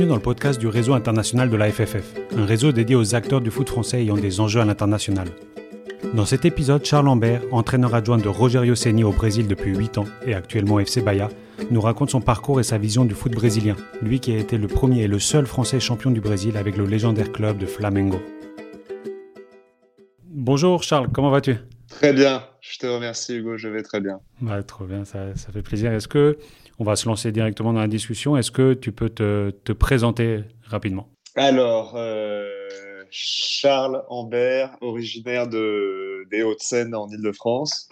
bienvenue dans le podcast du réseau international de la FFF, un réseau dédié aux acteurs du foot français ayant des enjeux à l'international. Dans cet épisode, Charles Lambert, entraîneur adjoint de Rogerio Ceni au Brésil depuis 8 ans et actuellement FC Bahia, nous raconte son parcours et sa vision du foot brésilien, lui qui a été le premier et le seul Français champion du Brésil avec le légendaire club de Flamengo. Bonjour Charles, comment vas-tu? Très bien, je te remercie Hugo, je vais très bien. Ouais, trop bien, ça, ça fait plaisir. Est-ce que on va se lancer directement dans la discussion. Est-ce que tu peux te, te présenter rapidement? Alors, euh, Charles Ambert, originaire de, des Hauts-de-Seine en Ile-de-France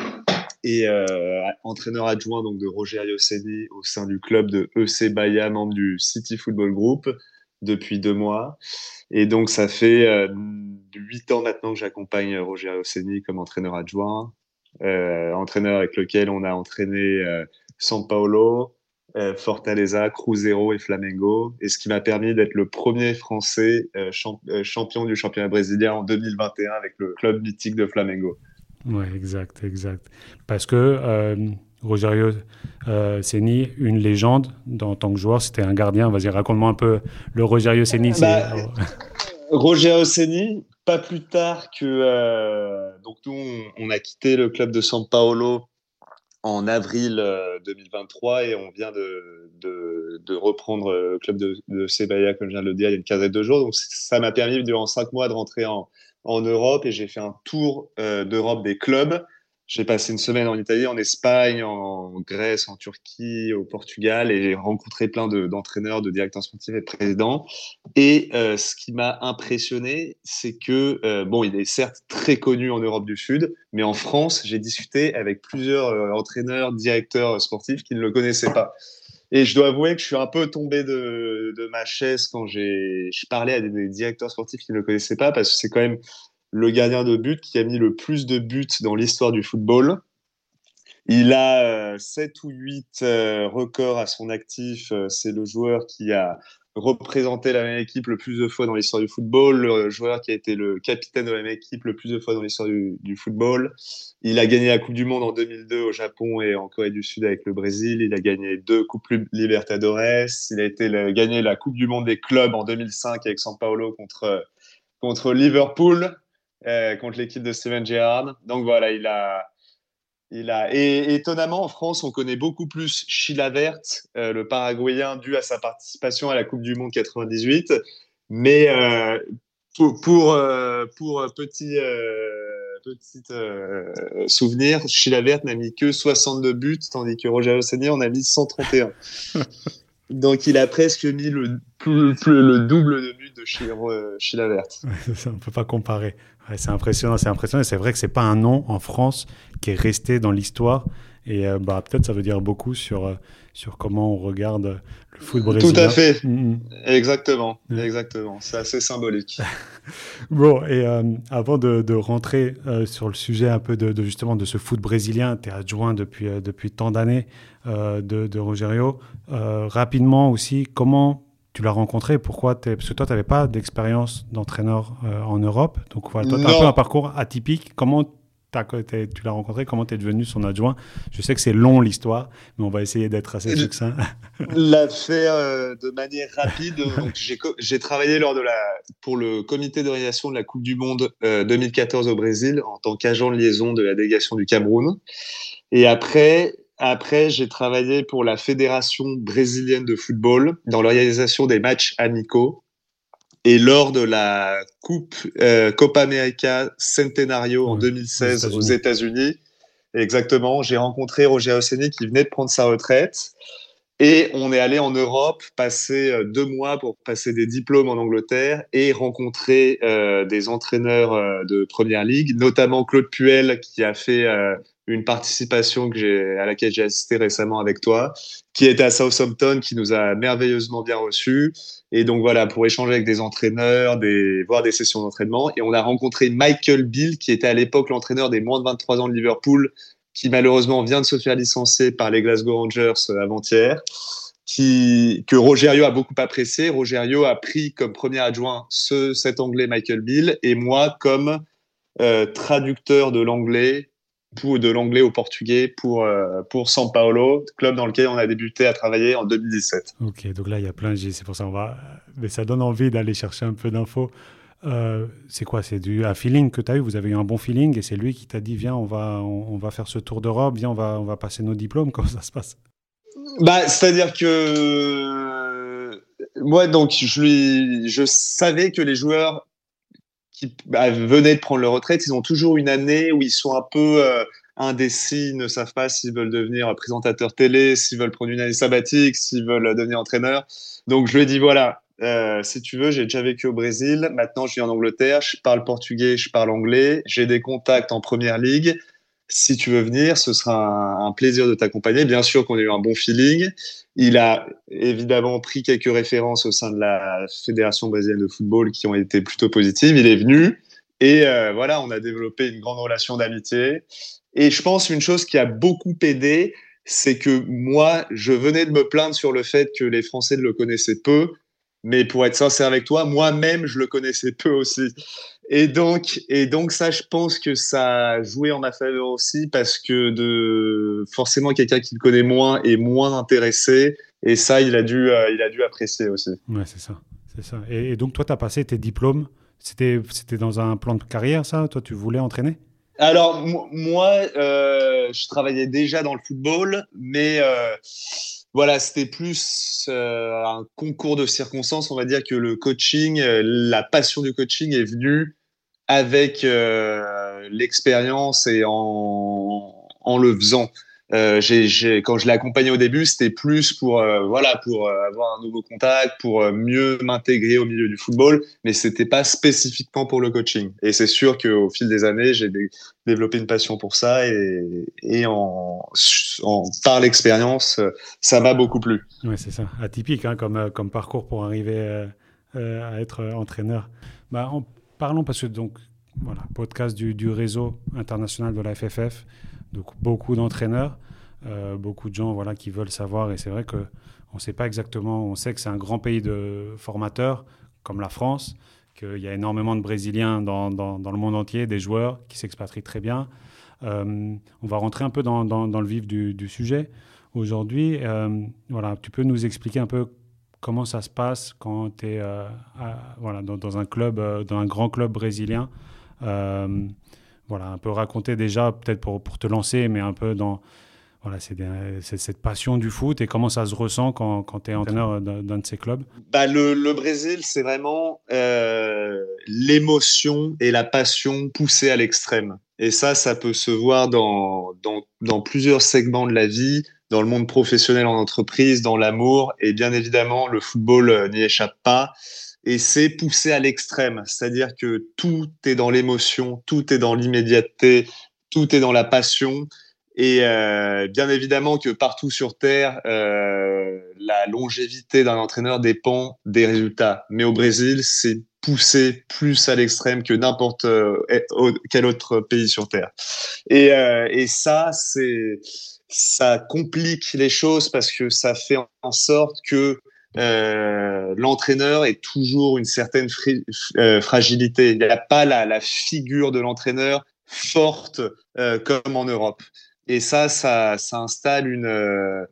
et euh, entraîneur adjoint donc de Roger Ayoseni au sein du club de EC Bahia, membre du City Football Group depuis deux mois. Et donc, ça fait euh, huit ans maintenant que j'accompagne Roger Ayoseni comme entraîneur adjoint, entraîneur avec lequel on a entraîné San Paolo, Fortaleza, Cruzeiro et Flamengo, et ce qui m'a permis d'être le premier Français euh, euh, champion du championnat brésilien en 2021 avec le club mythique de Flamengo. Oui, exact, exact. Parce que euh, Rogerio euh, Ceni, une légende en tant que joueur, c'était un gardien. Vas-y, raconte-moi un peu le Rogerio Ceni. Bah, Rogerio Ceni, pas plus tard que euh, donc nous on, on, a quitté le club de San Paolo en avril 2023 et on vient de, reprendre le club de, de comme je viens de le dire, il y a une quinzaine de jours. Donc ça m'a permis durant cinq mois de rentrer en, en Europe et j'ai fait un tour euh, d'Europe des clubs. J'ai passé une semaine en Italie, en Espagne, en Grèce, en Turquie, au Portugal et j'ai rencontré plein d'entraîneurs, de, directeurs sportifs et de présidents. Et euh, ce qui m'a impressionné, c'est que, euh, bon, il est certes très connu en Europe du Sud, mais en France, j'ai discuté avec plusieurs euh, entraîneurs, directeurs sportifs qui ne le connaissaient pas. Et je dois avouer que je suis un peu tombé de, de ma chaise quand j'ai parlé à des, des directeurs sportifs qui ne le connaissaient pas, parce que c'est quand même le gardien de but qui a mis le plus de buts dans l'histoire du football. Il a euh, 7 ou 8 euh, records à son actif. Euh, c'est le joueur qui a représenté la même équipe le plus de fois dans l'histoire du football, le joueur qui a été le capitaine de la même équipe le plus de fois dans l'histoire du, football. Il a gagné la Coupe du Monde en 2002 au Japon et en Corée du Sud avec le Brésil. Il a gagné deux Coupes Libertadores. Il a été gagné la Coupe du Monde des clubs en 2005 avec San Paolo contre, contre Liverpool euh, contre l'équipe de Steven Gerrard. Donc voilà, il a, il a. Et étonnamment, en France, on connaît beaucoup plus Chilavert, euh, le Paraguayen, dû à sa participation à la Coupe du Monde 98. Mais euh, pour, pour, pour petit, petit souvenir, Chilavert n'a mis que 62 buts, tandis que Roger Ossani en a mis 131. Donc il a presque mis le, double de buts de Chilavert. on ne peut pas comparer. Ouais, c'est impressionnant, c'est impressionnant. Et c'est vrai que c'est pas un nom en France qui est resté dans l'histoire. Et euh, bah, peut-être ça veut dire beaucoup sur, euh, sur comment on regarde le foot brésilien. Tout à fait. Mm -hmm. Exactement. Mmh. Exactement. C'est assez symbolique. bon, et euh, avant de, de rentrer sur le sujet un peu de, de, justement de ce foot brésilien, tu es adjoint depuis, depuis tant d'années de, de Rogerio. rapidement aussi, comment tu l'as rencontré Pourquoi Parce que toi, tu n'avais pas d'expérience d'entraîneur euh, en Europe. Donc, voilà, toi, tu as un peu un parcours atypique. Comment tu l'as rencontré? Comment tu es devenu son adjoint? Je sais que c'est long l'histoire, mais on va essayer d'être assez succinct. l'a fait euh, de manière rapide. J'ai travaillé lors de la, pour le comité d'organisation de la Coupe du Monde euh, 2014 au Brésil en tant qu'agent de liaison de la délégation du Cameroun. Et après, après, j'ai travaillé pour la Fédération brésilienne de football dans l'organisation des matchs amicaux. Et lors de la Coupe euh, Copa América Centenario en 2016 aux États-Unis, exactement, j'ai rencontré Roger Osseni qui venait de prendre sa retraite. Et on est allé en Europe passer deux mois pour passer des diplômes en Angleterre et rencontrer euh, des entraîneurs euh, de première ligue, notamment Claude Puel qui a fait euh, une participation que à laquelle j'ai assisté récemment avec toi, qui était à Southampton, qui nous a merveilleusement bien reçus. Et donc voilà, pour échanger avec des entraîneurs, des voir des sessions d'entraînement. Et on a rencontré Michael Bill, qui était à l'époque l'entraîneur des moins de 23 ans de Liverpool, qui malheureusement vient de se faire licencier par les Glasgow Rangers avant-hier. Qui, que Rogerio a beaucoup apprécié. Rogerio a pris comme premier adjoint ce, cet anglais Michael Bill et moi comme euh, traducteur de l'anglais de l'anglais au portugais pour, euh, pour São Paulo, club dans lequel on a débuté à travailler en 2017. Ok, donc là, il y a plein de c'est pour ça on va. Mais ça donne envie d'aller chercher un peu d'infos. Euh, c'est quoi? C'est du un feeling que tu as eu? Vous avez eu un bon feeling et c'est lui qui t'a dit Viens, on va, on, va faire ce tour d'Europe, viens, on va, on va passer nos diplômes. Comment ça se passe? Bah, C'est-à-dire que moi, donc, je, lui, je savais que les joueurs qui bah, venaient de prendre leur retraite, ils ont toujours une année où ils sont un peu euh, indécis, ils ne savent pas s'ils veulent devenir présentateur télé, s'ils veulent prendre une année sabbatique, s'ils veulent devenir entraîneur. Donc je lui ai dit voilà, euh, si tu veux, j'ai déjà vécu au Brésil, maintenant je vis en Angleterre, je parle portugais, je parle anglais, j'ai des contacts en première ligue. Si tu veux venir, ce sera un, plaisir de t'accompagner. Bien sûr qu'on a eu un bon feeling. Il a évidemment pris quelques références au sein de la Fédération brésilienne de football qui ont été plutôt positives. Il est venu et euh, voilà, on a développé une grande relation d'amitié. Et je pense une chose qui a beaucoup aidé, c'est que moi, je venais de me plaindre sur le fait que les Français ne le connaissaient peu. Mais pour être sincère avec toi, moi-même, je le connaissais peu aussi. Et donc, et donc ça, je pense que ça a joué en ma faveur aussi parce que de forcément quelqu'un qui le connaît moins est moins intéressé. Et ça, il a dû, euh, il a dû apprécier aussi. Ouais, c'est ça, c'est ça. Et, donc toi, tu as passé tes diplômes. C'était, c'était dans un plan de carrière, ça? Toi, tu voulais entraîner? Alors moi, euh, je travaillais déjà dans le football, mais euh, voilà, c'était plus euh, un concours de circonstances. On va dire que le coaching, la passion du coaching est venue avec euh, l'expérience et en, en le faisant. Euh, quand je l'ai accompagné au début, c'était plus pour euh, voilà pour avoir un nouveau contact, pour mieux m'intégrer au milieu du football, mais c'était pas spécifiquement pour le coaching. Et c'est sûr qu'au fil des années, j'ai développé une passion pour ça et, en, en par l'expérience, ça m'a beaucoup plu. Ouais, c'est ça, atypique hein, comme comme parcours pour arriver à être entraîneur. Bah, parlons parce que donc voilà podcast du, réseau international de la FFF donc beaucoup d'entraîneurs, euh, beaucoup de gens voilà, qui veulent savoir. Et c'est vrai qu'on ne sait pas exactement, on sait que c'est un grand pays de formateurs, comme la France, qu'il y a énormément de Brésiliens dans, dans, le monde entier, des joueurs qui s'expatrient très bien. Euh, on va rentrer un peu dans, dans le vif du, du sujet aujourd'hui. Euh, voilà, tu peux nous expliquer un peu comment ça se passe quand tu es voilà, dans, un club, dans un grand club brésilien. Voilà, un peu raconter déjà, peut-être pour, pour, te lancer, mais un peu dans voilà, c'est cette passion du foot et comment ça se ressent quand, quand tu es entraîneur d'un de ces clubs. Bah, le, Brésil, c'est vraiment euh, l'émotion et la passion poussée à l'extrême. Et ça, ça peut se voir dans, dans plusieurs segments de la vie, dans le monde professionnel en entreprise, dans l'amour, et bien évidemment, le football euh, n'y échappe pas et c'est poussé à l'extrême. C'est-à-dire que tout est dans l'émotion, tout est dans l'immédiateté, tout est dans la passion. Et euh, bien évidemment que partout sur Terre, euh, la longévité d'un entraîneur dépend des résultats. Mais au Brésil, c'est poussé plus à l'extrême que n'importe quel autre pays sur Terre. Et ça, c'est ça complique les choses parce que ça fait en sorte que euh, l'entraîneur est toujours une certaine euh, fragilité. Il n'y a pas la, figure de l'entraîneur forte euh, comme en Europe. Et ça, ça, ça installe une euh,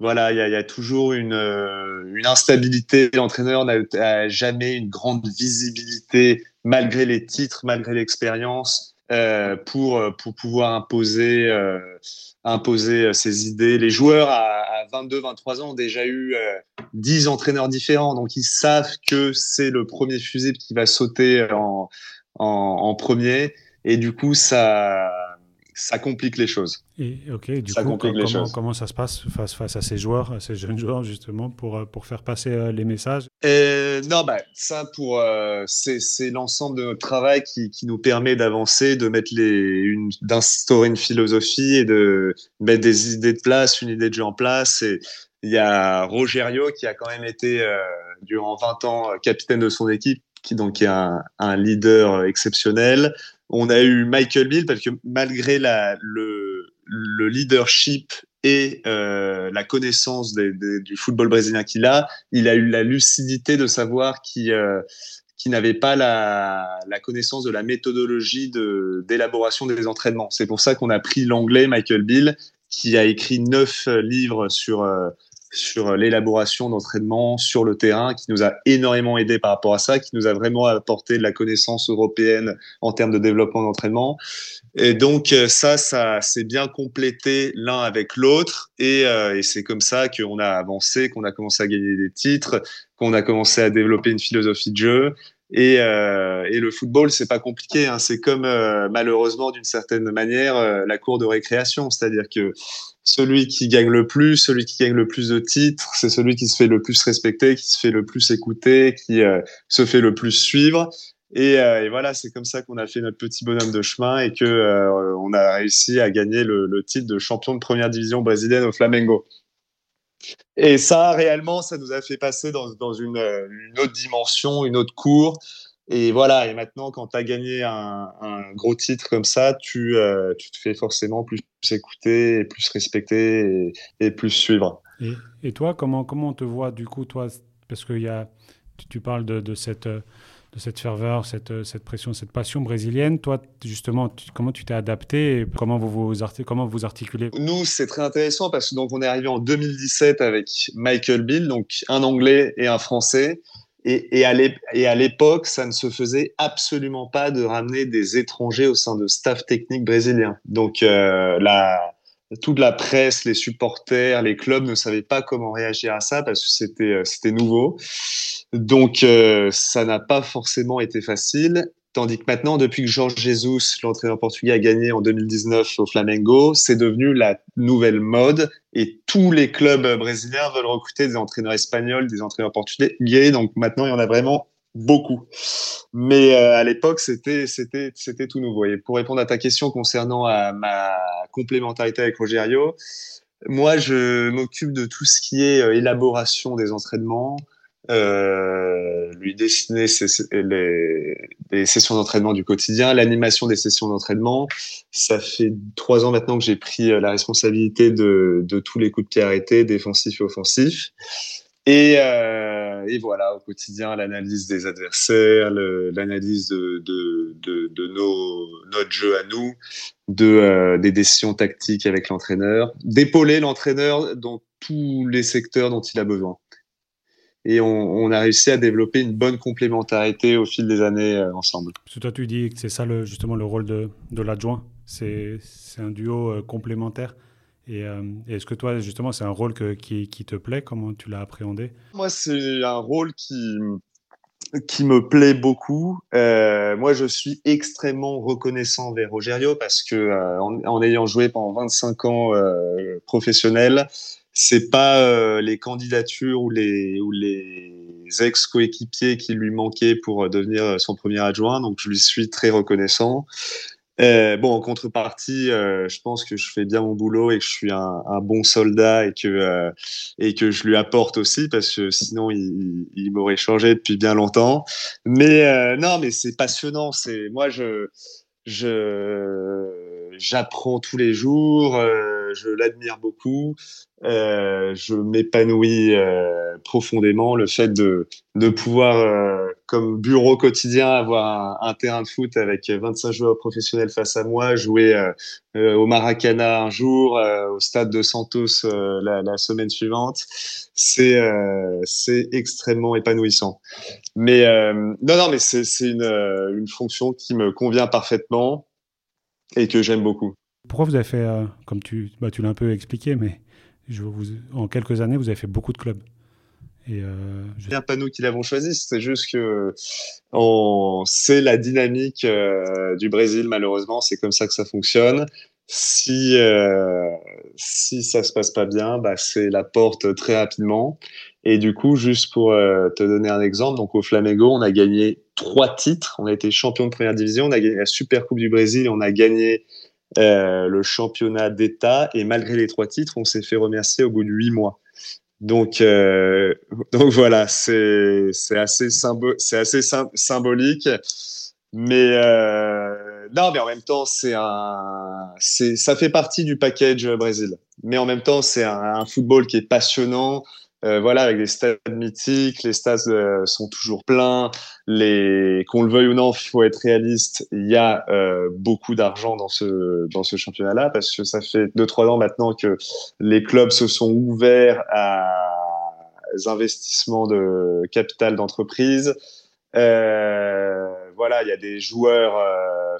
voilà, il y y a, toujours une, une instabilité. L'entraîneur n'a jamais une grande visibilité malgré les titres, malgré l'expérience, euh, pour pour pouvoir imposer imposer ses idées. Les joueurs à, à 22, 23 ans ont déjà eu 10 entraîneurs différents, donc ils savent que c'est le premier fusible qui va sauter en, en, premier, et du coup, ça, ça complique les choses. Et ok, du coup, comment, comment, ça se passe face, face à ces joueurs, à ces jeunes joueurs, justement, pour, euh, pour faire passer euh, les messages? Euh, Non, bah, ça, pour, c'est l'ensemble de notre travail qui, qui nous permet d'avancer, de mettre les, d'instaurer une philosophie et de mettre des idées de place, une idée de jeu en place. Et il y a Rogerio qui a quand même été euh, durant 20 ans capitaine de son équipe, qui donc est un, un leader exceptionnel. On a eu Michael Bill parce que malgré le, le leadership et euh, la connaissance du football brésilien qu'il a, il a eu la lucidité de savoir qu'il euh, qui n'avaient pas la, connaissance de la méthodologie d'élaboration des entraînements. C'est pour ça qu'on a pris l'anglais Michael Bill, qui a écrit neuf livres sur euh, sur l'élaboration d'entraînement sur le terrain, qui nous a énormément aidé par rapport à ça, qui nous a vraiment apporté de la connaissance européenne en termes de développement d'entraînement. Et donc euh, ça, ça s'est bien complété l'un avec l'autre, et, euh, et c'est comme ça qu'on a avancé, qu'on a commencé à gagner des titres, qu'on a commencé à développer une philosophie de jeu. Et, euh, et le football, c'est pas compliqué. Hein. C'est comme euh, malheureusement d'une certaine manière euh, la cour de récréation, c'est-à-dire que celui qui gagne le plus, celui qui gagne le plus de titres, c'est celui qui se fait le plus respecter, qui se fait le plus écouter, qui euh, se fait le plus suivre. Et, euh, et voilà, c'est comme ça qu'on a fait notre petit bonhomme de chemin et que euh, on a réussi à gagner le, le, titre de champion de première division brésilienne au Flamengo. Et ça, réellement, ça nous a fait passer dans, dans une, autre dimension, une autre cour. Et voilà, et maintenant, quand tu as gagné un, gros titre comme ça, tu, euh, tu te fais forcément plus écouter, plus respecter et, plus suivre. Et, toi, comment, comment on te voit du coup, toi? Parce que y a, tu, parles de, de, cette, de cette ferveur, cette, cette pression, cette passion brésilienne. Toi, justement, comment tu t'es adapté et comment vous vous, comment vous articulez? Nous, c'est très intéressant parce que donc, on est arrivé en 2017 avec Michael Bill, donc un Anglais et un Français. Et, et à l'époque, ça ne se faisait absolument pas de ramener des étrangers au sein de staff technique brésilien. Donc, euh, toute la presse, les supporters, les clubs ne savaient pas comment réagir à ça parce que c'était euh, c'était nouveau. Donc, euh, ça n'a pas forcément été facile. Tandis que maintenant, depuis que Jorge Jesus, l'entraîneur portugais, a gagné en 2019 au Flamengo, c'est devenu la nouvelle mode et tous les clubs brésiliens veulent recruter des entraîneurs espagnols, des entraîneurs portugais. Donc maintenant, il y en a vraiment beaucoup. Mais euh, à l'époque, c'était c'était c'était tout nouveau. Et pour répondre à ta question concernant à ma complémentarité avec Rogerio, moi, je m'occupe de tout ce qui est euh, élaboration des entraînements, euh, lui dessiner ses, les, les, sessions d'entraînement du quotidien, l'animation des sessions d'entraînement. Ça fait trois ans maintenant que j'ai pris euh, la responsabilité de, de, tous les coups de pied arrêtés, défensifs et offensifs. Et, euh, et voilà, au quotidien, l'analyse des adversaires, l'analyse de, nos, notre jeu à nous, euh, des décisions tactiques avec l'entraîneur, d'épauler l'entraîneur dans tous les secteurs dont il a besoin et on, a réussi à développer une bonne complémentarité au fil des années euh, ensemble. Parce que toi, tu dis que c'est ça justement le rôle de, l'adjoint, c'est un duo complémentaire. Et euh, est-ce que toi, justement, c'est un rôle qui, te plaît? Comment tu l'as appréhendé? Moi, c'est un rôle qui, qui me plaît beaucoup. Euh, moi, je suis extrêmement reconnaissant vers Rogerio parce que euh, en, ayant joué pendant 25 ans professionnel, c'est pas les candidatures ou les ou les ex coéquipiers qui lui manquaient pour devenir son premier adjoint. Donc, je lui suis très reconnaissant. Euh, bon, en contrepartie, euh, je pense que je fais bien mon boulot et que je suis un, un bon soldat et que euh, et que je lui apporte aussi parce que sinon il, il m'aurait changé depuis bien longtemps. Mais euh, non, mais c'est passionnant. C'est moi je je j'apprends tous les jours. Euh, je l'admire beaucoup. je m'épanouis profondément. Le fait de de pouvoir comme bureau quotidien, avoir un, terrain de foot avec 25 joueurs professionnels face à moi, jouer euh, euh, au Maracana un jour, euh, au stade de Santos euh, la, la, semaine suivante, c'est euh, c'est extrêmement épanouissant. Mais non, non, mais c'est une, une fonction qui me convient parfaitement et que j'aime beaucoup. Pourquoi vous avez fait, comme tu, bah, tu l'as un peu expliqué, mais je vous, en quelques années, vous avez fait beaucoup de clubs et euh, je... pas nous qui l'avons choisi, c'est juste que on... c'est la dynamique euh, du Brésil malheureusement, c'est comme ça que ça fonctionne. Si euh, si ça se passe pas bien, bah c'est la porte très rapidement. Et du coup, juste pour euh, te donner un exemple, donc au Flamengo, on a gagné trois titres. On a été champion de première division, on a gagné la Super Coupe du Brésil, on a gagné euh, le championnat d'État. Et malgré les trois titres, on s'est fait remercier au bout de huit mois. Donc, euh, donc voilà, c'est assez, symbo assez symbolique. Mais non, mais en même temps, c'est un, ça fait partie du package Brésil. Mais en même temps, c'est un, football qui est passionnant euh, voilà, avec des stades mythiques, les stades euh, sont toujours pleins. Les, qu'on le veuille ou non, il faut être réaliste. Il y a euh, beaucoup d'argent dans ce dans ce championnat-là parce que ça fait deux trois ans maintenant que les clubs se sont ouverts à des investissements de capital d'entreprise. voilà, il y a des joueurs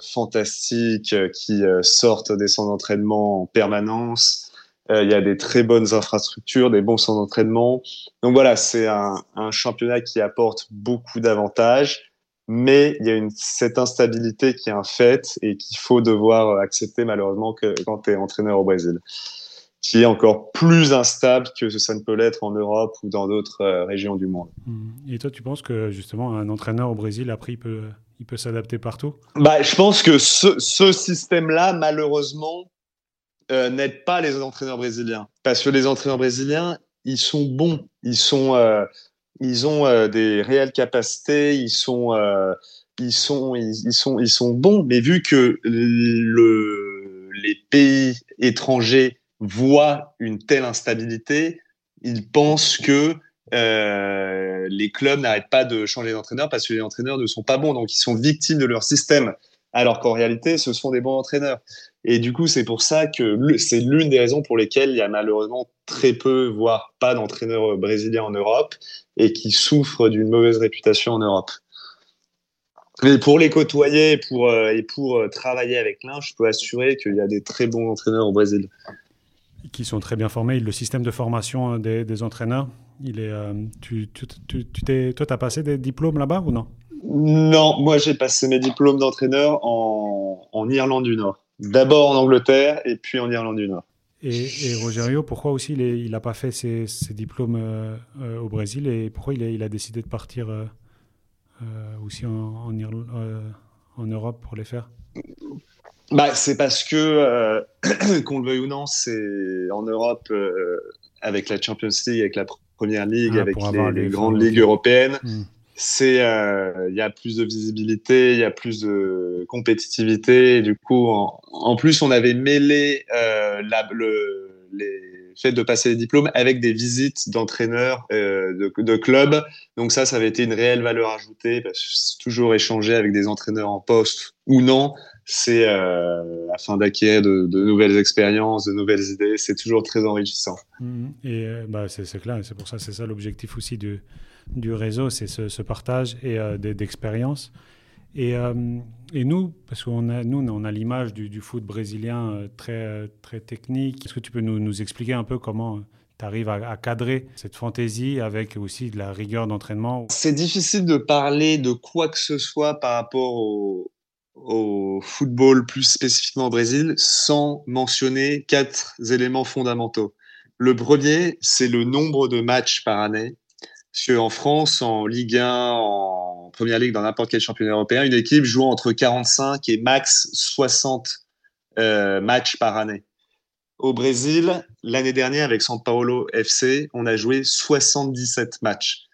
fantastiques qui sortent des centres d'entraînement en permanence. Euh, il y a des très bonnes infrastructures, des bons centres d'entraînement. Donc voilà, c'est un, un, championnat qui apporte beaucoup d'avantages, mais il y a une, cette instabilité qui est un fait et qu'il faut devoir accepter malheureusement que, quand tu es entraîneur au Brésil, qui est encore plus instable que ça ne peut l'être en Europe ou dans d'autres euh, régions du monde. Mmh. Et toi, tu penses que justement un entraîneur au Brésil, après, il peut, il peut s'adapter partout? Bah, Je pense que ce, ce système-là, malheureusement, euh, pas les entraîneurs brésiliens. Parce que les entraîneurs brésiliens, ils sont bons. Ils, sont, euh, ils ont euh, des réelles capacités. Ils sont, euh, ils, sont, ils, sont, ils sont bons. Mais vu que le, les pays étrangers voient une telle instabilité, ils pensent que les clubs n'arrêtent pas de changer d'entraîneur parce que les entraîneurs ne sont pas bons. Donc, ils sont victimes de leur système. Alors qu'en réalité, ce sont des bons entraîneurs. Et du coup, c'est pour ça que c'est l'une des raisons pour lesquelles il y a malheureusement très peu, voire pas d'entraîneurs brésiliens en Europe et qui souffrent d'une mauvaise réputation en Europe. Mais pour les côtoyer pour, euh, et pour euh, travailler avec l'un, je peux assurer qu'il y a des très bons entraîneurs au Brésil. Qui sont très bien formés. Le système de formation euh, des, entraîneurs, il est, tu, tu, tu, tu toi, tu as passé des diplômes là-bas ou non? Non, moi j'ai passé mes diplômes d'entraîneur en, en Irlande du Nord. D'abord en Angleterre et puis en Irlande du Nord. Et, et Rogerio, pourquoi aussi il n'a pas fait ses, diplômes euh, euh, au Brésil et pourquoi il a, il a décidé de partir euh, aussi en, en, Europe pour les faire? Bah, C'est parce que, qu'on le veuille ou non, c'est en Europe, avec la Champions League, avec la Première Ligue, ah, avec les, grandes ligues européennes, hmm c'est euh, il y a plus de visibilité, il y a plus de compétitivité. Du coup, en, plus, on avait mêlé euh, la, le, les faits de passer les diplômes avec des visites d'entraîneurs euh, de, de clubs. Donc ça, ça avait été une réelle valeur ajoutée parce que toujours échanger avec des entraîneurs en poste ou non, c'est euh, afin d'acquérir de, de, nouvelles expériences, de nouvelles idées. C'est toujours très enrichissant. Mmh. Et euh, bah, c'est clair, c'est pour ça, c'est ça l'objectif aussi du du réseau, c'est ce, partage et euh, d'expérience. Et, euh, et, nous, parce qu'on a, nous, on a l'image du, foot brésilien euh, très, très technique. Est-ce que tu peux nous, nous, expliquer un peu comment tu arrives à, cadrer cette fantaisie avec aussi de la rigueur d'entraînement? C'est difficile de parler de quoi que ce soit par rapport au, au football, plus spécifiquement au Brésil, sans mentionner quatre éléments fondamentaux. Le premier, c'est le nombre de matchs par année parce qu'en France, en Ligue 1, en Première Ligue, dans n'importe quel championnat européen, une équipe joue entre 45 et max 60 euh, matchs par année. Au Brésil, l'année dernière, avec São Paulo FC, on a joué 77 matchs.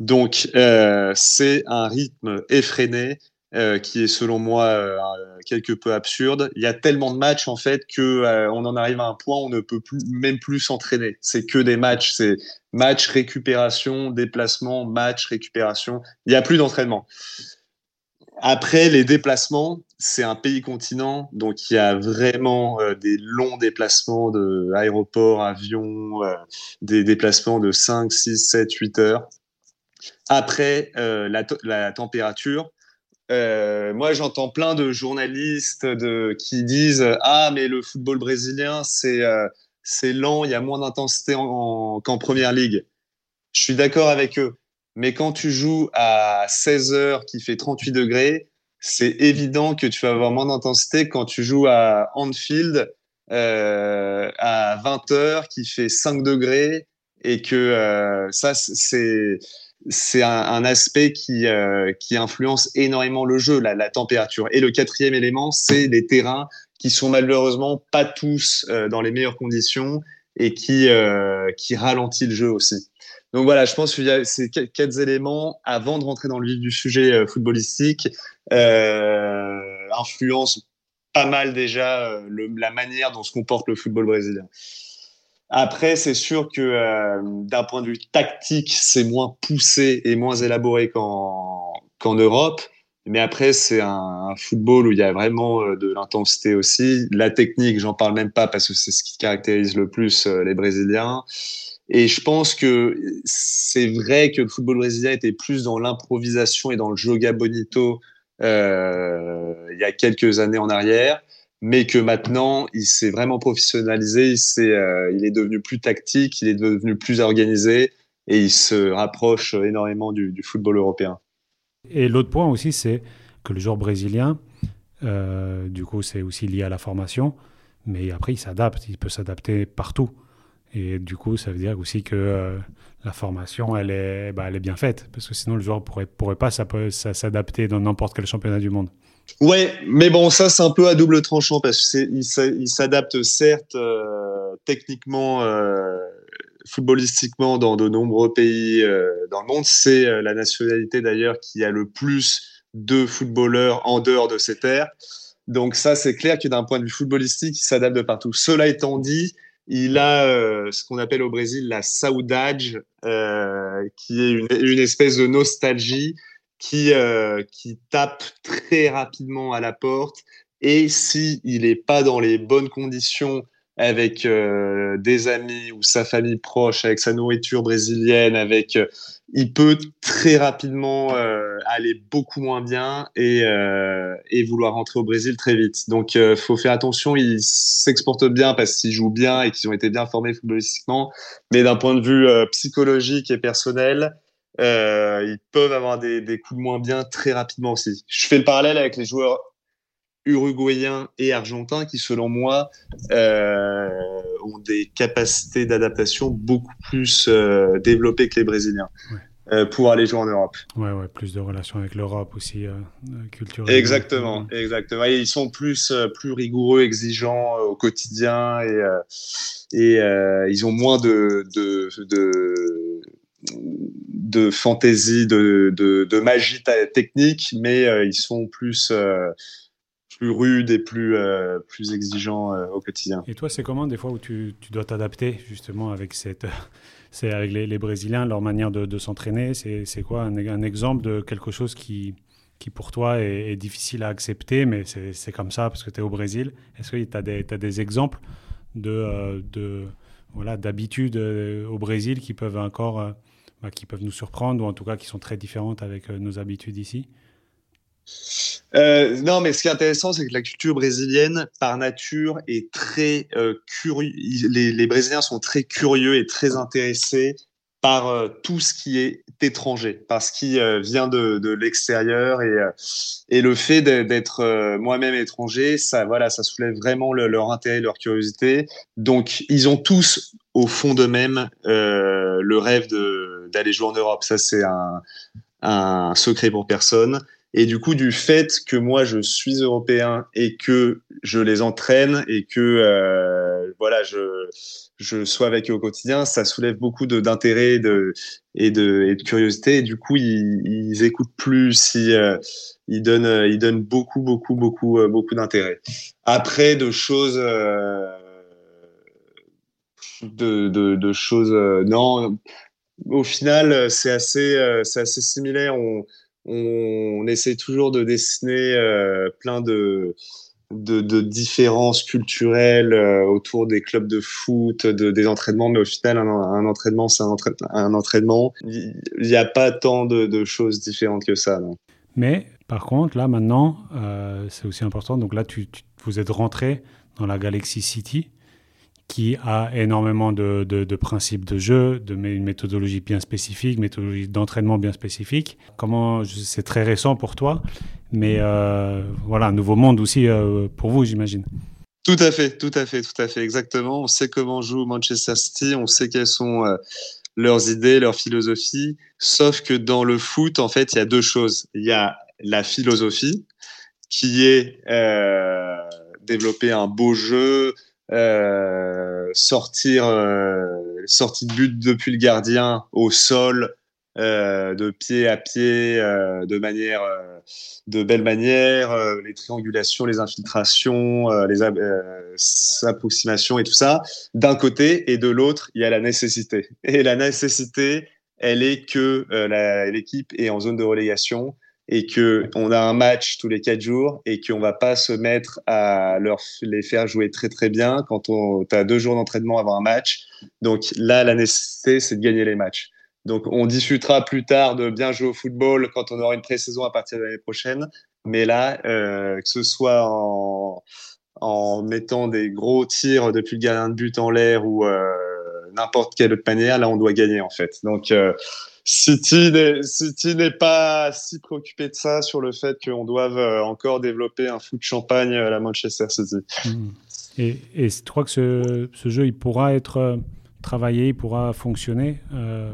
Donc, euh, c'est un rythme effréné euh, qui est selon moi euh, quelque peu absurde. Il y a tellement de matchs en fait que euh, on en arrive à un point où on ne peut plus, même plus s'entraîner. C'est que des matchs, c'est match récupération, déplacement, match récupération. Il n'y a plus d'entraînement. Après les déplacements, c'est un pays continent, donc il y a vraiment des longs déplacements de aéroport, avion, des déplacements de 5, 6, 7, 8 heures. Après la, la température, euh, moi, j'entends plein de journalistes qui disent Ah, mais le football brésilien, c'est euh, lent, il y a moins d'intensité qu'en première ligue. Je suis d'accord avec eux. Mais quand tu joues à 16 heures qui fait 38 degrés, c'est évident que tu vas avoir moins d'intensité quand tu joues à Anfield euh, à 20 heures qui fait 5 degrés et que euh, ça, c'est c'est un, aspect qui, euh, qui influence énormément le jeu, la, température. Et le quatrième élément, c'est les terrains qui sont malheureusement pas tous euh, dans les meilleures conditions et qui, euh, ralentit le jeu aussi. Donc voilà, je pense qu'il y a ces quatre éléments, avant de rentrer dans le vif du sujet footballistique, influencent pas mal déjà la manière dont se comporte le football brésilien. Après, c'est sûr que euh, d'un point de vue tactique, c'est moins poussé et moins élaboré qu'en qu'en Europe. Mais après, c'est un, football où il y a vraiment euh, de l'intensité aussi. La technique, j'en parle même pas parce que c'est ce qui caractérise le plus euh, les Brésiliens. Et je pense que c'est vrai que le football brésilien était plus dans l'improvisation et dans le joga bonito euh, il y a quelques années en arrière, mais que maintenant il s'est vraiment professionnalisé, il, euh, il est devenu plus tactique, il est devenu plus organisé et il se rapproche énormément du, du football européen. Et l'autre point aussi, c'est que le joueur brésilien, euh, du coup, c'est aussi lié à la formation, mais après, il s'adapte, il peut s'adapter partout. Et du coup, ça veut dire aussi que euh, la formation, elle est, bah, elle est bien faite, parce que sinon, le joueur ne pourrait, pourrait pas s'adapter dans n'importe quel championnat du monde. Ouais, mais bon, ça, c'est un peu à double tranchant, parce qu'il s'adapte certes euh, techniquement, euh, footballistiquement dans de nombreux pays dans le monde. C'est la nationalité d'ailleurs qui a le plus de footballeurs en dehors de ces terres. Donc ça, c'est clair que d'un point de vue footballistique, il s'adapte de partout. Cela étant dit, il a euh, ce qu'on appelle au Brésil la saudade, euh, qui est une, espèce de nostalgie qui, euh, qui tape très rapidement à la porte. Et si il n'est pas dans les bonnes conditions avec euh, des amis ou sa famille proche, avec sa nourriture brésilienne, avec, euh, il peut très rapidement aller beaucoup moins bien et, et vouloir rentrer au Brésil très vite. Donc, il faut faire attention. Ils s'exportent bien parce qu'ils jouent bien et qu'ils ont été bien formés footballistiquement, mais d'un point de vue psychologique et personnel, ils peuvent avoir des, des coups de moins bien très rapidement aussi. Je fais le parallèle avec les joueurs uruguayens et argentins qui, selon moi, euh, ont des capacités d'adaptation beaucoup plus euh, développées que les Brésiliens. Euh, pour aller jouer en Europe. Ouais, ouais, plus de relations avec l'Europe aussi, euh, culturellement. Exactement, exactement. Et ils sont plus, plus rigoureux, exigeants au quotidien et, et ils ont moins de, de, de, de fantaisie, de, de, magie technique, mais ils sont plus plus rude et plus, euh, plus exigeant euh, au quotidien. Et toi, c'est comment des fois où tu, tu dois t'adapter justement avec, cette, c'est avec les, Brésiliens, leur manière de, s'entraîner? C'est quoi un, exemple de quelque chose qui, qui pour toi est, difficile à accepter, mais c'est comme ça parce que tu es au Brésil? Est-ce que tu as, as, des exemples de, euh, de voilà, d'habitudes au Brésil qui peuvent encore bah, qui peuvent nous surprendre ou en tout cas qui sont très différentes avec nos habitudes ici euh, non, mais ce qui est intéressant, c'est que la culture brésilienne, par nature, est très euh, curieux. Les, les, Brésiliens sont très curieux et très intéressés par euh, tout ce qui est étranger, par ce qui euh, vient de, de l'extérieur et, euh, et le fait d'être moi-même étranger, ça, voilà, ça soulève vraiment leur intérêt, leur curiosité. Donc, ils ont tous au fond d'eux-mêmes le rêve d'aller jouer en Europe. Ça, c'est un, un secret pour personne. Et du coup, du fait que moi je suis européen et que je les entraîne et que euh, voilà, je je sois avec eux au quotidien, ça soulève beaucoup d'intérêt et, de, curiosité. Et du coup, ils, ils écoutent plus, ils, euh, ils, donnent, beaucoup, beaucoup, beaucoup, euh, beaucoup d'intérêt. Après, de choses, euh, de, choses, euh, non. Au final, c'est assez, c'est assez similaire. On, essaie toujours de dessiner euh, plein de, de, différences culturelles euh, autour des clubs de foot, de, des entraînements, mais au final, un, entraînement, c'est un, entraînement. Il n'y a pas tant de, choses différentes que ça. Mais par contre, là maintenant, euh, c'est aussi important. Donc là, tu, vous êtes rentré dans la Galaxy City qui a énormément de, de, principes de jeu, de une méthodologie bien spécifique, méthodologie d'entraînement bien spécifique. Comment c'est très récent pour toi, mais euh, voilà un nouveau monde aussi euh, pour vous, j'imagine. Tout à fait, tout à fait, tout à fait, exactement. On sait comment joue Manchester City, on sait quelles sont euh, leurs idées, leurs philosophies. Sauf que dans le foot, en fait, il y a deux choses. Il y a la philosophie qui est développer un beau jeu, euh, sortir, euh, de but depuis le gardien au sol, euh, de pied à pied, de manière, de belle manière, les triangulations, les infiltrations, les approximations et tout ça, d'un côté, et de l'autre, il y a la nécessité. Et la nécessité, elle est que l'équipe est en zone de relégation et que on a un match tous les quatre jours et qu'on va pas se mettre à leur les faire jouer très très bien quand on as deux jours d'entraînement avant un match. Donc là, la nécessité, c'est de gagner les matchs. Donc, on discutera plus tard de bien jouer au football quand on aura une pré-saison à partir de l'année prochaine. Mais là, euh, que ce soit en, en, mettant des gros tirs depuis le gardien de but en l'air ou euh, n'importe quelle autre manière, là, on doit gagner en fait. Donc, euh, City n'est pas si préoccupé de ça sur le fait qu'on doive euh, encore développer un foot champagne à la Manchester City. Mmh. Et, et tu crois que ce, ce, jeu, il pourra être euh, travaillé, il pourra fonctionner euh,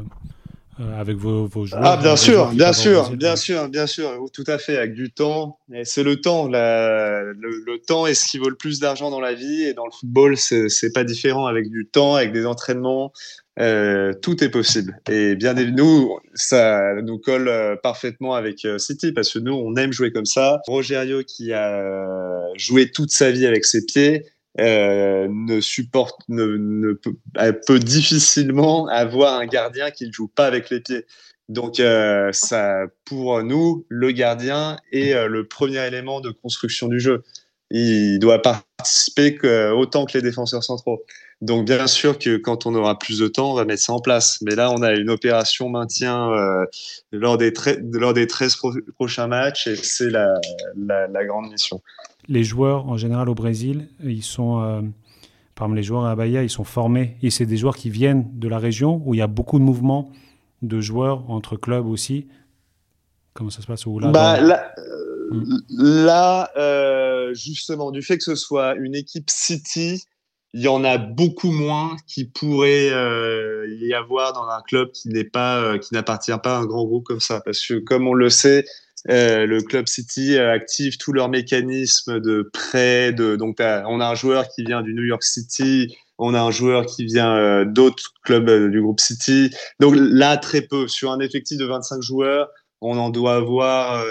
avec vos, joueurs Ah, bien sûr, bien sûr, bien sûr, bien sûr, tout à fait, avec du temps. C'est le temps, le, temps est ce qui vaut le plus d'argent dans la vie et dans le football, c'est pas différent. Avec du temps, avec des entraînements, euh, tout est possible. Et bien nous, ça nous colle euh, parfaitement avec City parce que nous, on aime jouer comme ça. Rogerio qui a joué toute sa vie avec ses pieds, euh, ne supporte, ne, peut, difficilement avoir un gardien qui ne joue pas avec les pieds. Donc, euh, ça, pour nous, le gardien est euh, le premier élément de construction du jeu. Il doit participer autant que les défenseurs centraux. Donc, bien sûr que quand on aura plus de temps, on va mettre ça en place. Mais là, on a une opération maintien euh, lors, des lors des 13 prochains matchs et c'est la, la, la grande mission les joueurs en général au Brésil, ils sont, euh, parmi les joueurs à Bahia, ils sont formés. Et c'est des joueurs qui viennent de la région où il y a beaucoup de mouvements de joueurs entre clubs aussi. Comment ça se passe là, bah, là, là euh, justement, du fait que ce soit une équipe City, il y en a beaucoup moins qui pourraient euh, y avoir dans un club qui n'est pas, qui n'appartient pas à un grand groupe comme ça. Parce que, comme on le sait, euh, le club City active tous leurs mécanismes de prêt. Donc, on a un joueur qui vient du New York City, on a un joueur qui vient euh, d'autres clubs euh, du groupe City. Donc là, très peu. Sur un effectif de 25 joueurs, on en doit avoir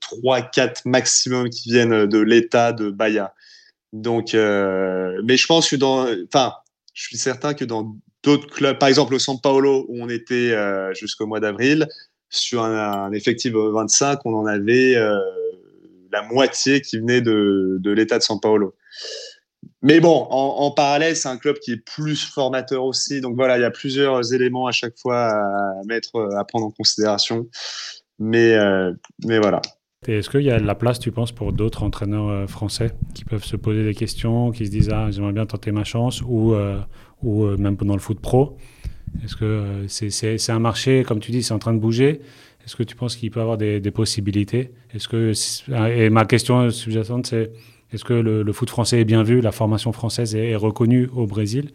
trois, 4 maximum qui viennent de l'État de Bahia. Donc, mais je pense que dans, enfin, je suis certain que dans d'autres clubs, par exemple au San Paolo où on était jusqu'au mois d'avril, sur un, effectif de 25, on en avait euh, la moitié qui venait de, de l'État de São Paulo. Mais bon, en, parallèle, c'est un club qui est plus formateur aussi. Donc voilà, il y a plusieurs éléments à chaque fois à mettre, à prendre en considération. Mais, euh, mais voilà. Est-ce qu'il y a de la place, tu penses, pour d'autres entraîneurs euh, français qui peuvent se poser des questions, qui se disent Ah, j'aimerais bien tenter ma chance, ou, ou même pendant le foot pro? Est-ce que euh, c'est un marché, comme tu dis, c'est en train de bouger. Est-ce que tu penses qu'il peut y avoir des, possibilités? Est-ce que et ma question sous-jacente, c'est est-ce que le, foot français est bien vu, la formation française est, reconnue au Brésil?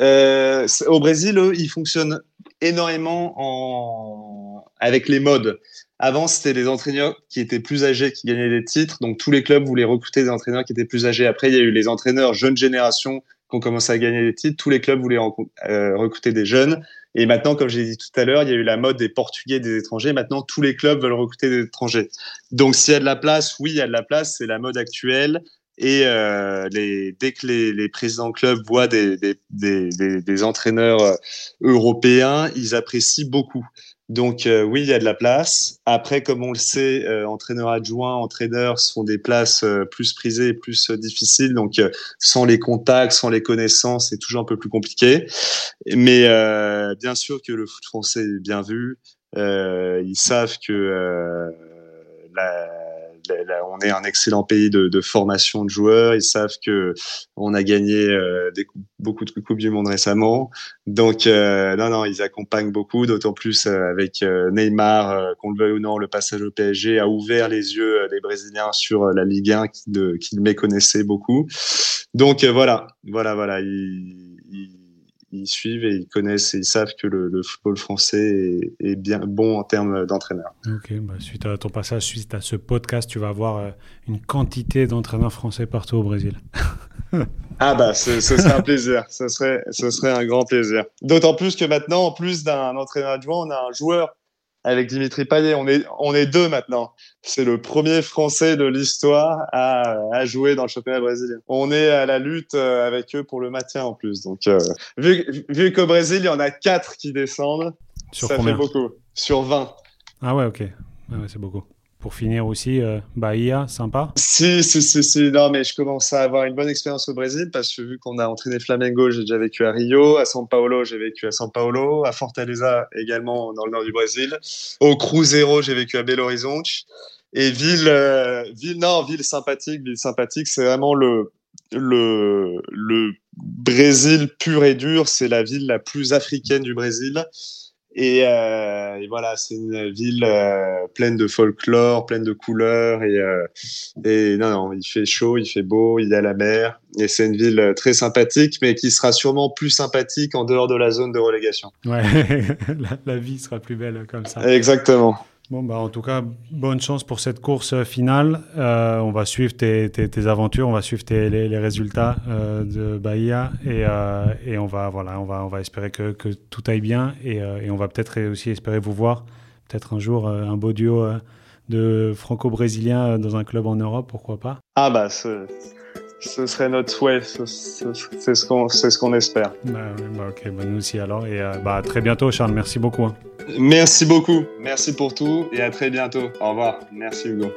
Euh, Au Brésil, eux, ils fonctionnent énormément en... avec les modes. Avant, c'était les entraîneurs qui étaient plus âgés qui gagnaient des titres. Donc, tous les clubs voulaient recruter des entraîneurs qui étaient plus âgés. Après, il y a eu les entraîneurs jeunes générations qu'on commençait à gagner des titres, tous les clubs voulaient euh, recruter des jeunes. Et maintenant, comme j'ai dit tout à l'heure, il y a eu la mode des Portugais, des étrangers. Maintenant, tous les clubs veulent recruter des étrangers. Donc, s'il y a de la place, oui, il y a de la place. C'est la mode actuelle. Et euh, les, dès que les, présidents de clubs voient des, entraîneurs euh, européens, ils apprécient beaucoup. Donc euh, oui, il y a de la place. Après, comme on le sait, euh, entraîneur adjoint, entraîneur sont des places euh, plus prisées plus difficiles. Donc sans les contacts, sans les connaissances, c'est toujours un peu plus compliqué. Mais bien sûr que le foot français est bien vu. ils savent que la on est un excellent pays de, formation de joueurs. Ils savent que on a gagné euh, beaucoup de coupes du monde récemment. Donc euh, non, non, ils accompagnent beaucoup. D'autant plus euh, avec Neymar, qu'on le veuille ou non, le passage au PSG a ouvert les yeux des Brésiliens sur la Ligue 1 qui, de, méconnaissaient beaucoup. Donc voilà, voilà, voilà suivent et ils connaissent et ils savent que le, football français est, bien bon en termes d'entraîneur. Ok, bah, suite à ton passage, suite à ce podcast, tu vas avoir euh, une quantité d'entraîneurs français partout au Brésil. ah bah, ce, serait un plaisir. Ce serait, ce serait un grand plaisir. D'autant plus que maintenant, en plus d'un entraîneur adjoint, on a un joueur avec Dimitri Payet. On est, on est deux maintenant. C'est le premier Français de l'histoire à, à, jouer dans le championnat brésilien. On est à la lutte euh, avec eux pour le maintien en plus. Donc, euh, vu, vu qu'au Brésil, il y en a quatre qui descendent, Sur ça fait beaucoup. Sur 20. Ah ouais, ok. Ah ouais, c'est beaucoup pour finir aussi, euh, Bahia, sympa Si, si, si, si, non, mais je commence à avoir une bonne expérience au Brésil parce que vu qu'on a entraîné Flamengo, j'ai déjà vécu à Rio, à São Paulo, j'ai vécu à São Paulo, à Fortaleza également dans le nord du Brésil, au Cruzeiro, j'ai vécu à Belo Horizonte. Et ville, euh, ville, non, ville sympathique, ville sympathique, c'est vraiment le, le, le Brésil pur et dur, c'est la ville la plus africaine du Brésil. Euh, et, voilà, c'est une ville euh, pleine de folklore, pleine de couleurs. Et, euh, et non, non, il fait chaud, il fait beau, il y a la mer. Et c'est une ville très sympathique, mais qui sera sûrement plus sympathique en dehors de la zone de relégation. Ouais, la, la vie sera plus belle comme ça. Exactement. Bon, bah, en tout cas, bonne chance pour cette course euh, finale. Euh, on va suivre tes, tes, aventures, on va suivre tes, les, résultats euh, de Bahia et, et, on, va, voilà, on, va, on va espérer que, que tout aille bien et, et on va peut-être aussi espérer vous voir, peut-être un jour, un beau duo de franco-brésiliens dans un club en Europe, pourquoi pas Ah, bah, ce, ce serait notre souhait, c'est ce qu'on ce qu'on espère. Bah, bah, ok, bah, nous aussi alors. Et bah, à très bientôt, Charles, merci beaucoup. Hein. Merci beaucoup. Merci pour tout et à très bientôt. Au revoir. Merci Hugo.